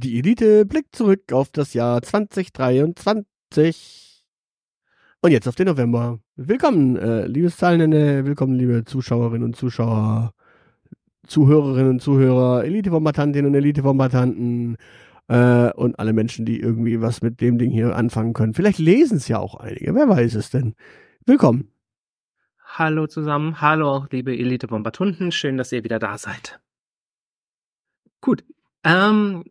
Die Elite blickt zurück auf das Jahr 2023 und jetzt auf den November. Willkommen, äh, liebes Zahlende, willkommen, liebe Zuschauerinnen und Zuschauer, Zuhörerinnen und Zuhörer, Elite-Bombardantinnen und Elite-Bombardanten äh, und alle Menschen, die irgendwie was mit dem Ding hier anfangen können. Vielleicht lesen es ja auch einige, wer weiß es denn. Willkommen. Hallo zusammen, hallo auch liebe Elite-Bombardunden, schön, dass ihr wieder da seid. Gut, ähm,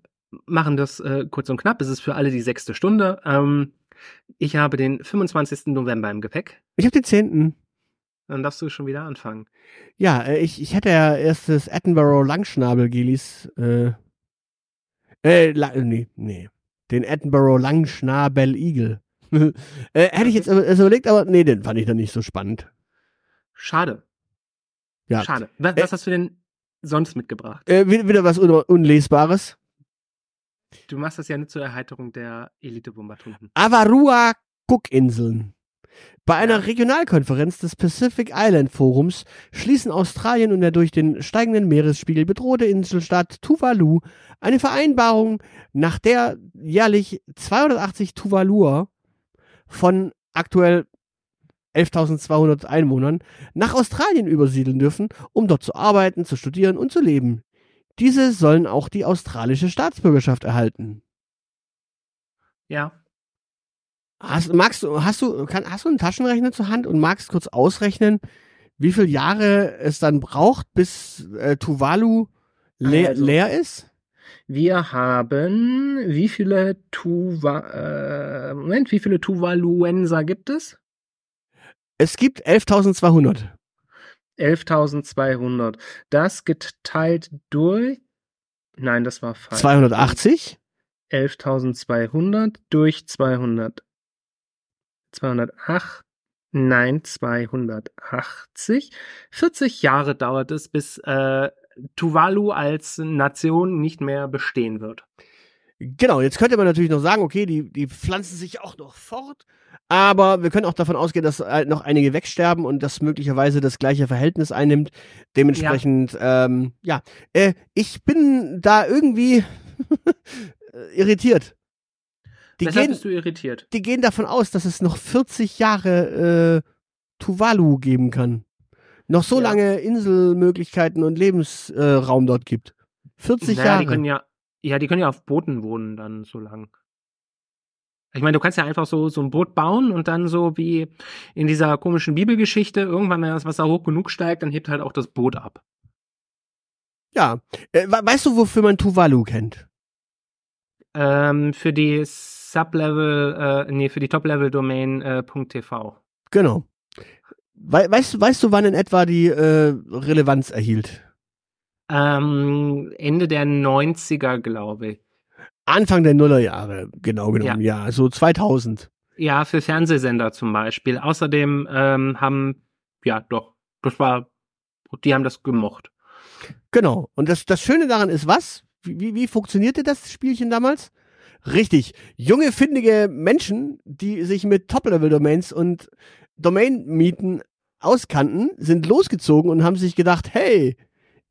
machen das äh, kurz und knapp. Es ist für alle die sechste Stunde. Ähm, ich habe den 25. November im Gepäck. Ich habe den 10. Dann darfst du schon wieder anfangen. Ja, äh, ich, ich hätte ja erst das Edinburgh Langschnabel-Gilis. Äh, äh, la, nee, nee. Den Edinburgh Langschnabel-Igel. äh, hätte ich jetzt also überlegt, aber nee, den fand ich dann nicht so spannend. Schade. Ja. Schade. Was, was hast du denn sonst mitgebracht? Äh, wieder was Un Unlesbares. Du machst das ja nicht zur Erheiterung der Elite-Bombardunden. Avarua Cookinseln. Bei einer Regionalkonferenz des Pacific Island Forums schließen Australien und der durch den steigenden Meeresspiegel bedrohte Inselstaat Tuvalu eine Vereinbarung, nach der jährlich 280 Tuvaluer von aktuell 11.200 Einwohnern nach Australien übersiedeln dürfen, um dort zu arbeiten, zu studieren und zu leben. Diese sollen auch die australische Staatsbürgerschaft erhalten. Ja. Hast, magst du, hast du, kann, hast du einen Taschenrechner zur Hand und magst kurz ausrechnen, wie viele Jahre es dann braucht, bis äh, Tuvalu leer, Also. leer ist? Wir haben, wie viele Tuva, äh, Moment, wie viele Tuvaluenser gibt es? Es gibt 11.200. 11.200. Das geteilt durch, nein, das war falsch. 280? 11.200 durch 200. 208. Nein, 280. 40 Jahre dauert es, bis äh, Tuvalu als Nation nicht mehr bestehen wird. Genau, jetzt könnte man natürlich noch sagen, okay, die, die pflanzen sich auch noch fort, aber wir können auch davon ausgehen, dass halt noch einige wegsterben und das möglicherweise das gleiche Verhältnis einnimmt. Dementsprechend, ja, ähm, ja. Äh, ich bin da irgendwie irritiert. Die Weshalb gehen, bist du irritiert? die gehen davon aus, dass es noch 40 Jahre äh, Tuvalu geben kann. Noch so Ja. lange Inselmöglichkeiten und Lebensraum äh, dort gibt. 40 Naja, Jahre. die können ja, ja, die können ja auf Booten wohnen dann so lang. Ich meine, du kannst ja einfach so, so ein Boot bauen und dann so wie in dieser komischen Bibelgeschichte, irgendwann, wenn das Wasser hoch genug steigt, dann hebt halt auch das Boot ab. ja. Äh, we- weißt du, wofür man Tuvalu kennt? Ähm, für die Sublevel, äh, nee, für die Top-Level-Domain äh, .tv. Genau. We weißt, du- weißt du, wann in etwa die äh, Relevanz erhielt? Ähm, Ende der 90er, glaube ich. Anfang der Nullerjahre, genau genommen, ja. so 2000. Ja, für Fernsehsender zum Beispiel. Außerdem ähm, haben, ja, doch, das war, die haben das gemocht. Genau. Und das, das Schöne daran ist was? Wie, wie, wie funktionierte das Spielchen damals? Richtig. Junge, findige Menschen, die sich mit Top-Level-Domains und Domain-Mieten auskannten, sind losgezogen und haben sich gedacht, hey,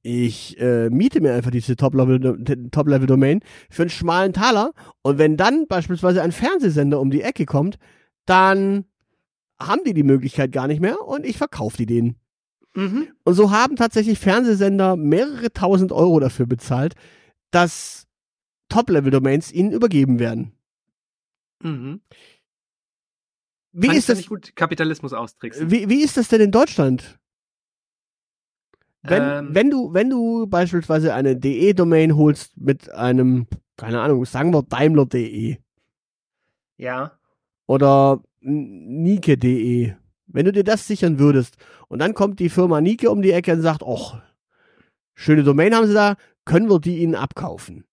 ich äh, miete mir einfach diese Top-Level- Top-Level-Domain für einen schmalen Taler und wenn dann beispielsweise ein Fernsehsender um die Ecke kommt, dann haben die die Möglichkeit gar nicht mehr und ich verkaufe die denen. Mhm. Und so haben tatsächlich Fernsehsender mehrere tausend Euro dafür bezahlt, dass Top-Level-Domains ihnen übergeben werden. Mhm. Wie Fand ist das? nicht gut, Kapitalismus austricksen. Wie, wie ist das denn in Deutschland? Wenn, Ähm. wenn du, wenn du beispielsweise eine DE-Domain holst mit einem, keine Ahnung, sagen wir Daimler.de Ja. oder Nike.de, wenn du dir das sichern würdest und dann kommt die Firma Nike um die Ecke und sagt, och, schöne Domain haben sie da, können wir die ihnen abkaufen?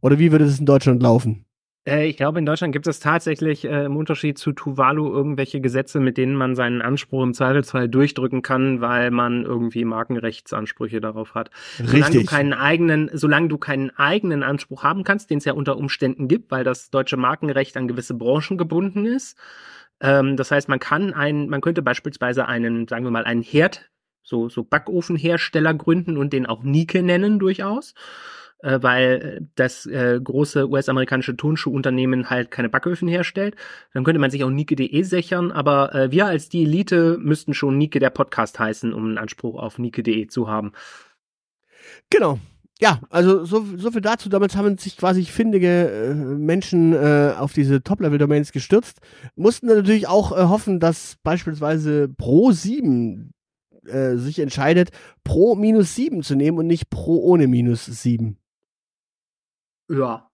Oder wie würde das in Deutschland laufen? Äh, ich glaube, in Deutschland gibt es tatsächlich äh, im Unterschied zu Tuvalu irgendwelche Gesetze, mit denen man seinen Anspruch im Zweifelsfall durchdrücken kann, weil man irgendwie Markenrechtsansprüche darauf hat. Solange du Richtig. keinen eigenen, solange du keinen eigenen Anspruch haben kannst, den es ja unter Umständen gibt, weil das deutsche Markenrecht an gewisse Branchen gebunden ist. Ähm, das heißt, man kann einen, man könnte beispielsweise einen, sagen wir mal, einen Herd, so, so Backofenhersteller gründen und den auch Nike nennen durchaus. Äh, weil das äh, große US-amerikanische Turnschuhunternehmen halt keine Backöfen herstellt. Dann könnte man sich auch Nike.de sichern, aber äh, wir als die Elite müssten schon Nike der Podcast heißen, um einen Anspruch auf Nike.de zu haben. Genau. Ja, also so, so viel dazu. Damals haben sich quasi findige äh, Menschen äh, auf diese Top-Level-Domains gestürzt. Mussten natürlich auch äh, hoffen, dass beispielsweise Pro 7 äh, sich entscheidet, Pro minus 7 zu nehmen und nicht Pro ohne minus 7. Ja.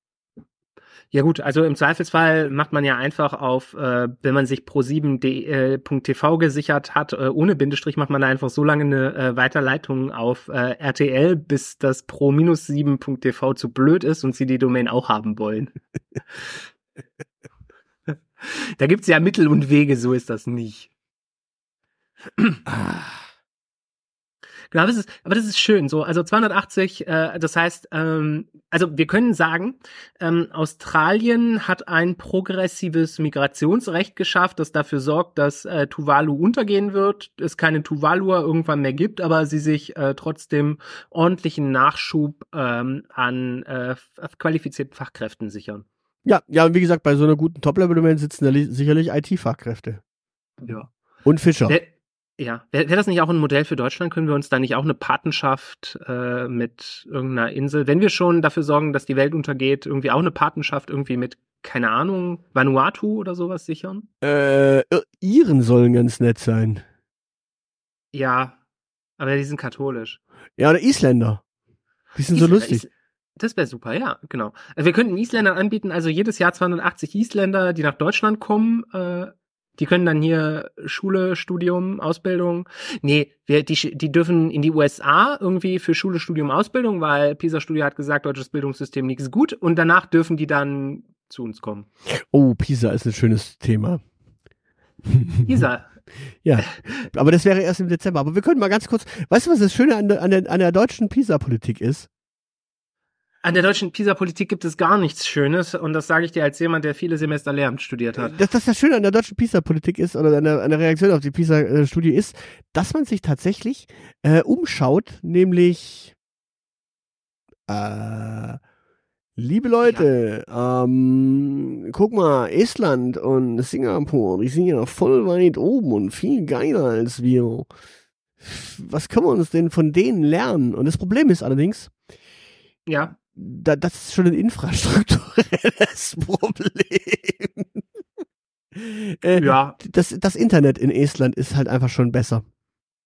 Ja gut, also im Zweifelsfall macht man ja einfach auf, äh, wenn man sich pro7.tv äh, gesichert hat, äh, ohne Bindestrich macht man da einfach so lange eine äh, Weiterleitung auf äh, RTL, bis das pro-7.tv zu blöd ist und sie die Domain auch haben wollen. da gibt's ja Mittel und Wege, so ist das nicht. ah. Genau, das ist, aber das ist schön so. Also 280, äh, das heißt, ähm, also wir können sagen, ähm, Australien hat ein progressives Migrationsrecht geschafft, das dafür sorgt, dass äh, Tuvalu untergehen wird, es keine Tuvaluer irgendwann mehr gibt, aber sie sich äh, trotzdem ordentlichen Nachschub ähm, an äh, qualifizierten Fachkräften sichern. Ja, ja, und wie gesagt, bei so einer guten Top-Level-Domain sitzen da sicherlich IT-Fachkräfte. Ja. Und Fischer. Der, ja, wäre wär das nicht auch ein Modell für Deutschland? Können wir uns da nicht auch eine Patenschaft äh, mit irgendeiner Insel, wenn wir schon dafür sorgen, dass die Welt untergeht, irgendwie auch eine Patenschaft irgendwie mit, keine Ahnung, Vanuatu oder sowas sichern? Äh, Iren sollen ganz nett sein. Ja, aber die sind katholisch. Ja, oder Isländer. Die sind Isländer, so lustig. Is das wäre super, ja, genau. Wir könnten Isländern anbieten, also jedes Jahr 280 Isländer, die nach Deutschland kommen, äh, die können dann hier Schule, Studium, Ausbildung. Nee, wir, die, die dürfen in die USA irgendwie für Schule, Studium, Ausbildung, weil PISA-Studio hat gesagt, deutsches Bildungssystem nichts gut. Und danach dürfen die dann zu uns kommen. Oh, PISA ist ein schönes Thema. PISA. ja, aber das wäre erst im Dezember. Aber wir können mal ganz kurz, weißt du, was das Schöne an der, an der, an der deutschen PISA-Politik ist? An der deutschen PISA-Politik gibt es gar nichts Schönes und das sage ich dir als jemand, der viele Semester Lehramt studiert hat. Dass das das Schöne an der deutschen PISA-Politik ist oder an der, an der Reaktion auf die PISA-Studie ist, dass man sich tatsächlich äh, umschaut, nämlich äh, liebe Leute, ja. ähm, guck mal, Estland und Singapur, die sind ja voll weit oben und viel geiler als wir. Was können wir uns denn von denen lernen? Und das Problem ist allerdings, ja da, das ist schon ein infrastrukturelles Problem. äh, ja. Das, das Internet in Estland ist halt einfach schon besser.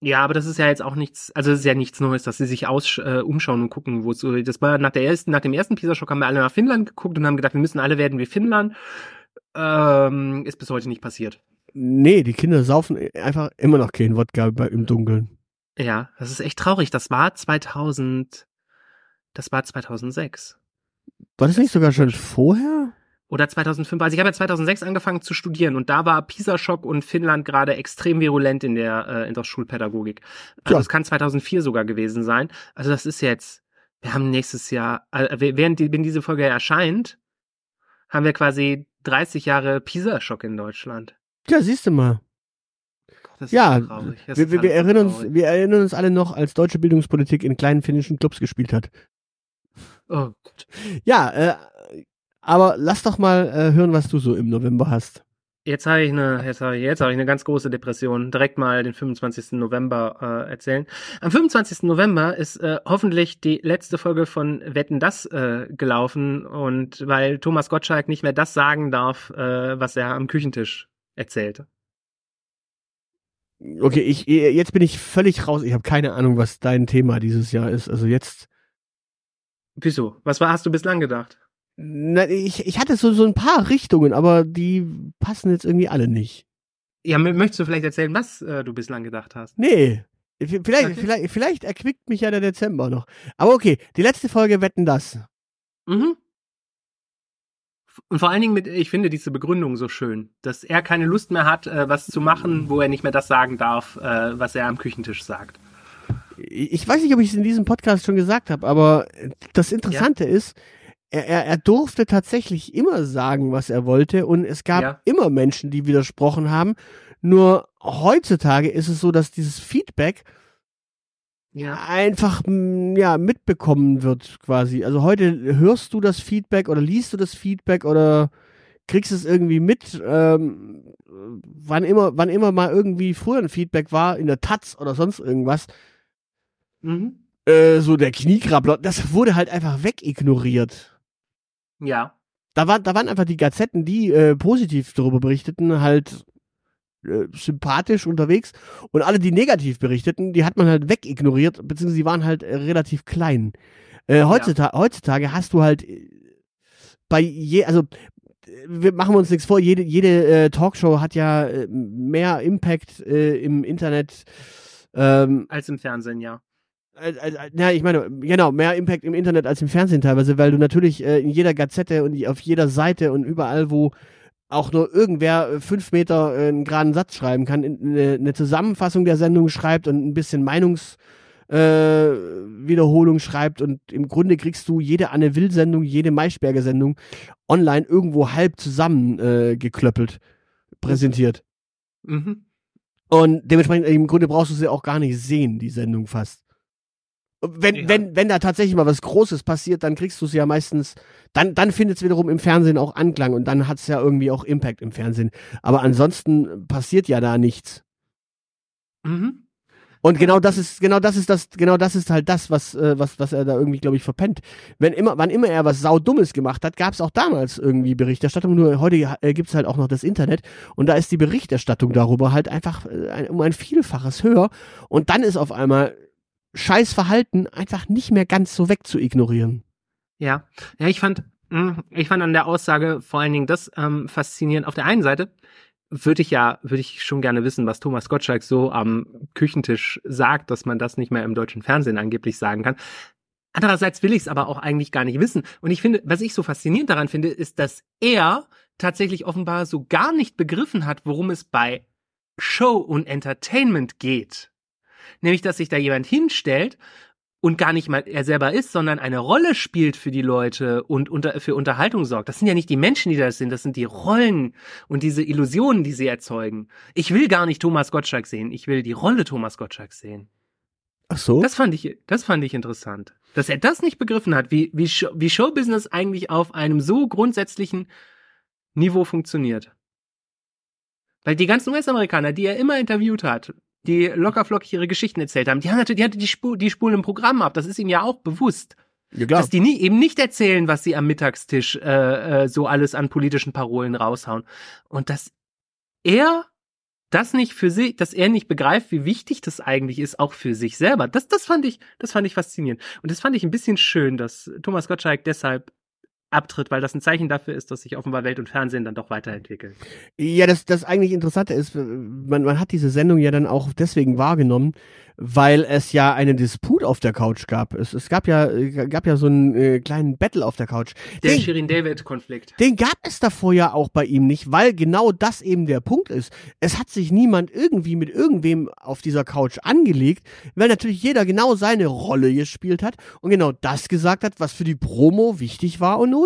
Ja, aber das ist ja jetzt auch nichts, also es ist ja nichts Neues, dass sie sich aus, äh, umschauen und gucken, wo es so, das war nach der ersten, nach dem ersten Pisa-Schock haben wir alle nach Finnland geguckt und haben gedacht, wir müssen alle werden wie Finnland. Ähm, ist bis heute nicht passiert. Nee, die Kinder saufen einfach immer noch kein Wodka im Dunkeln. Ja, das ist echt traurig. Das war 2000, das war 2006. War das nicht sogar schon vorher? Oder 2005. Also ich habe ja 2006 angefangen zu studieren und da war Pisa-Schock und Finnland gerade extrem virulent in der, äh, in der Schulpädagogik. Also es kann 2004 sogar gewesen sein. Also das ist jetzt, wir haben nächstes Jahr, äh, während die, wenn diese Folge erscheint, haben wir quasi 30 Jahre Pisa-Schock in Deutschland. Ja, siehst du mal. ja, wir, wir, wir erinnern uns, wir erinnern uns alle noch, als deutsche Bildungspolitik in kleinen finnischen Clubs gespielt hat. Oh Gott. Ja, äh, aber lass doch mal äh, hören, was du so im November hast. Jetzt habe ich eine, jetzt habe ich, jetzt habe ich eine ganz große Depression. Direkt mal den 25. November äh, erzählen. Am 25. November ist äh, hoffentlich die letzte Folge von Wetten das äh, gelaufen und weil Thomas Gottschalk nicht mehr das sagen darf, äh, was er am Küchentisch erzählt. Okay, ich jetzt bin ich völlig raus. Ich habe keine Ahnung, was dein Thema dieses Jahr ist. Also jetzt Wieso? Was war, hast du bislang gedacht? Na, ich, ich hatte so, so ein paar Richtungen, aber die passen jetzt irgendwie alle nicht. Ja, möchtest du vielleicht erzählen, was äh, du bislang gedacht hast? Nee. Vielleicht, okay. vielleicht, vielleicht erquickt mich ja der Dezember noch. Aber okay, die letzte Folge wetten das. Mhm. Und vor allen Dingen mit, ich finde diese Begründung so schön, dass er keine Lust mehr hat, äh, was zu machen, wo er nicht mehr das sagen darf, äh, was er am Küchentisch sagt ich weiß nicht, ob ich es in diesem Podcast schon gesagt habe, aber das Interessante ja. ist, er, er, er durfte tatsächlich immer sagen, was er wollte und es gab ja. immer Menschen, die widersprochen haben. Nur heutzutage ist es so, dass dieses Feedback ja. einfach ja mitbekommen wird quasi. Also heute hörst du das Feedback oder liest du das Feedback oder kriegst es irgendwie mit, ähm, wann immer, wann immer mal irgendwie früher ein Feedback war in der Taz oder sonst irgendwas. Mhm. Äh, so der Kniekrabbler, das wurde halt einfach wegignoriert. Ja. Da, war, da waren einfach die Gazetten, die äh, positiv darüber berichteten, halt äh, sympathisch unterwegs und alle, die negativ berichteten, die hat man halt wegignoriert, beziehungsweise die waren halt äh, relativ klein. Äh, heutzutage, ja. heutzutage hast du halt äh, bei je, also wir machen uns nichts vor, jede, jede äh, Talkshow hat ja äh, mehr Impact äh, im Internet ähm, als im Fernsehen, ja. Ja, ich meine, genau, mehr Impact im Internet als im Fernsehen teilweise, weil du natürlich äh, in jeder Gazette und auf jeder Seite und überall, wo auch nur irgendwer äh, fünf Meter äh, einen geraden Satz schreiben kann, eine, eine Zusammenfassung der Sendung schreibt und ein bisschen Meinungswiederholung äh, schreibt und im Grunde kriegst du jede Anne Will-Sendung, jede Maischberger-Sendung online irgendwo halb zusammengeklöppelt präsentiert. Mhm. Und dementsprechend im Grunde brauchst du sie auch gar nicht sehen, die Sendung fast wenn, ja. wenn, wenn da tatsächlich mal was Großes passiert, dann kriegst du es ja meistens, dann, dann findet es wiederum im Fernsehen auch Anklang und dann hat es ja irgendwie auch Impact im Fernsehen. Aber ansonsten passiert ja da nichts. Mhm. Und genau das ist, genau das ist das, genau das ist halt das, was, äh, was, was er da irgendwie, glaube ich, verpennt. Wenn immer, wann immer er was saudummes gemacht hat, gab es auch damals irgendwie Berichterstattung. Nur heute äh, gibt es halt auch noch das Internet und da ist die Berichterstattung darüber halt einfach äh, um ein Vielfaches höher. Und dann ist auf einmal scheiß Verhalten einfach nicht mehr ganz so wegzuignorieren. Ja, ja, ich fand, hm, ich fand an der Aussage vor allen Dingen das ähm, faszinierend. Auf der einen Seite würde ich ja, würde ich schon gerne wissen, was Thomas Gottschalk so am Küchentisch sagt, dass man das nicht mehr im deutschen Fernsehen angeblich sagen kann. Andererseits will ich es aber auch eigentlich gar nicht wissen. Und ich finde, was ich so faszinierend daran finde, ist, dass er tatsächlich offenbar so gar nicht begriffen hat, worum es bei Show und Entertainment geht. Nämlich, dass sich da jemand hinstellt und gar nicht mal er selber ist, sondern eine Rolle spielt für die Leute und unter, für Unterhaltung sorgt. Das sind ja nicht die Menschen, die das sind, das sind die Rollen und diese Illusionen, die sie erzeugen. Ich will gar nicht Thomas Gottschalk sehen, ich will die Rolle Thomas Gottschalk sehen. Ach so? Das fand ich, das fand ich interessant. Dass er das nicht begriffen hat, wie, wie, Show, wie Showbusiness eigentlich auf einem so grundsätzlichen Niveau funktioniert. Weil die ganzen US-Amerikaner, die er immer interviewt hat, die lockerflockig ihre Geschichten erzählt haben, die haben natürlich, die hatte die, Spur, die Spulen im Programm ab. Das ist ihm ja auch bewusst. Ja. Dass die nie, eben nicht erzählen, was sie am Mittagstisch äh, äh, so alles an politischen Parolen raushauen. Und dass er das nicht für sich, dass er nicht begreift, wie wichtig das eigentlich ist, auch für sich selber. Das, das fand ich, das fand ich faszinierend. Und das fand ich ein bisschen schön, dass Thomas Gottschalk deshalb abtritt, weil das ein Zeichen dafür ist, dass sich offenbar Welt und Fernsehen dann doch weiterentwickeln. Ja, das, das eigentlich Interessante ist, man, man hat diese Sendung ja dann auch deswegen wahrgenommen, weil es ja einen Disput auf der Couch gab. Es, es gab ja gab ja so einen äh, kleinen Battle auf der Couch. Der den, Shirin David Konflikt. Den gab es davor ja auch bei ihm nicht, weil genau das eben der Punkt ist. Es hat sich niemand irgendwie mit irgendwem auf dieser Couch angelegt, weil natürlich jeder genau seine Rolle gespielt hat und genau das gesagt hat, was für die Promo wichtig war und notwendig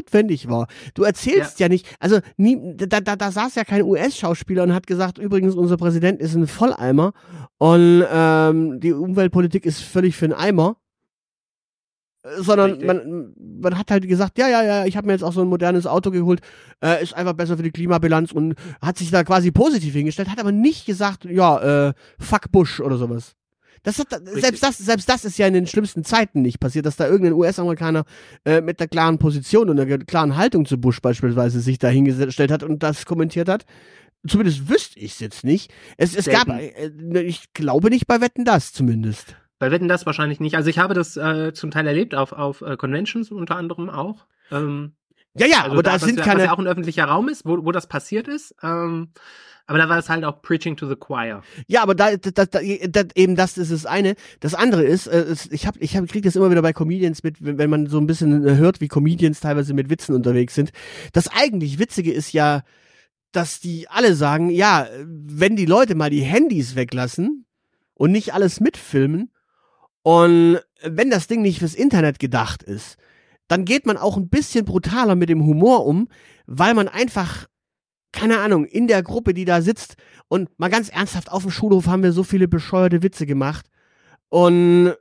war. Du erzählst ja, ja nicht, also nie, da, da, da saß ja kein US-Schauspieler und hat gesagt, übrigens unser Präsident ist ein Volleimer und ähm, die Umweltpolitik ist völlig für den Eimer. Äh, sondern man, man hat halt gesagt, ja, ja, ja, ich habe mir jetzt auch so ein modernes Auto geholt, äh, ist einfach besser für die Klimabilanz und hat sich da quasi positiv hingestellt, hat aber nicht gesagt, ja, äh, fuck Bush oder sowas. Das hat, selbst das, selbst das ist ja in den schlimmsten Zeiten nicht passiert, dass da irgendein US-Amerikaner äh, mit einer klaren Position und einer klaren Haltung zu Bush beispielsweise sich da hingestellt hat und das kommentiert hat. Zumindest wüsste ich es jetzt nicht. Es, es gab, äh, ich glaube nicht bei Wetten das zumindest. Bei Wetten das wahrscheinlich nicht. Also ich habe das äh, zum Teil erlebt auf, auf äh, Conventions unter anderem auch. Ähm, ja, ja, also aber da, da sind was, keine. Was ja auch ein öffentlicher Raum ist, wo, wo das passiert ist. Ähm, aber da war es halt auch Preaching to the Choir. Ja, aber da, da, da, da eben das ist das eine. Das andere ist, äh, ich habe, ich hab, krieg das immer wieder bei Comedians mit, wenn, wenn man so ein bisschen äh, hört, wie Comedians teilweise mit Witzen unterwegs sind. Das eigentlich Witzige ist ja, dass die alle sagen, ja, wenn die Leute mal die Handys weglassen und nicht alles mitfilmen und wenn das Ding nicht fürs Internet gedacht ist, dann geht man auch ein bisschen brutaler mit dem Humor um, weil man einfach keine Ahnung, in der Gruppe, die da sitzt und mal ganz ernsthaft auf dem Schulhof haben wir so viele bescheuerte Witze gemacht. Und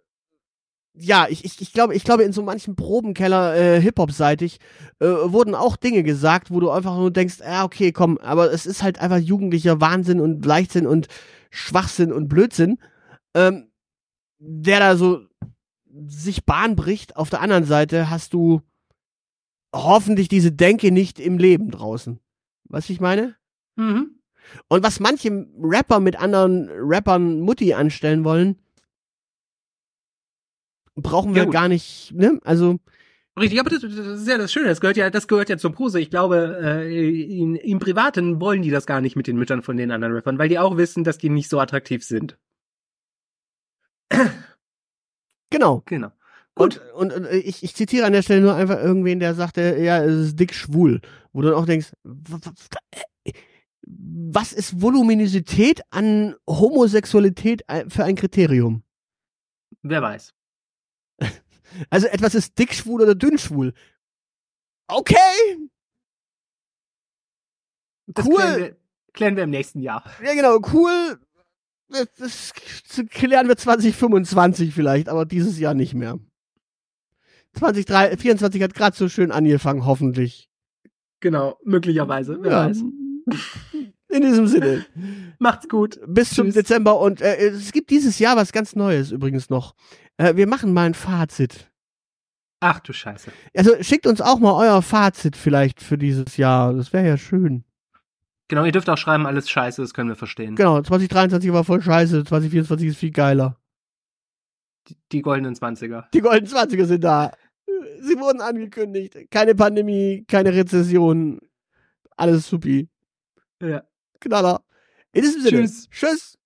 ja, ich, ich, ich glaube, ich glaube, in so manchen Probenkeller äh, Hip-Hop-seitig äh, wurden auch Dinge gesagt, wo du einfach nur denkst, ja, okay, komm, aber es ist halt einfach jugendlicher Wahnsinn und Leichtsinn und Schwachsinn und Blödsinn, ähm, der da so sich Bahn bricht. Auf der anderen Seite hast du hoffentlich diese Denke nicht im Leben draußen. Was ich meine? Mhm. Und was manche Rapper mit anderen Rappern Mutti anstellen wollen, brauchen wir Ja, gar nicht, ne? Also, Richtig, aber das, das ist ja das Schöne, das gehört ja, das gehört ja zur Pose. Ich glaube, äh, in, im Privaten wollen die das gar nicht mit den Müttern von den anderen Rappern, weil die auch wissen, dass die nicht so attraktiv sind. Genau. Genau. Und, und, und ich, ich zitiere an der Stelle nur einfach irgendwen, der sagte, ja, es ist dick schwul. Wo du dann auch denkst, w- was ist Voluminosität an Homosexualität für ein Kriterium? Wer weiß. Also etwas ist dick schwul oder dünn schwul. Okay, Das Cool. Klären wir, klären wir im nächsten Jahr. ja genau, cool. Das, das klären wir 2025 vielleicht, aber dieses Jahr nicht mehr. 2024 hat gerade so schön angefangen, hoffentlich. Genau, möglicherweise. Wer Ja. weiß. In diesem Sinne. Macht's gut. Bis zum Tschüss. Dezember und äh, es gibt dieses Jahr was ganz Neues übrigens noch. Äh, wir machen mal ein Fazit. Ach du Scheiße. Also schickt uns auch mal euer Fazit vielleicht für dieses Jahr. Das wäre ja schön. Genau, ihr dürft auch schreiben, alles scheiße, das können wir verstehen. Genau, 2023 war voll scheiße, 2024 ist viel geiler. Die, die goldenen Zwanziger. Die goldenen 20er sind da. Sie wurden angekündigt. Keine Pandemie, keine Rezession. Alles supi. Ja. Knaller. In diesem Sinne. Tschüss. Tschüss.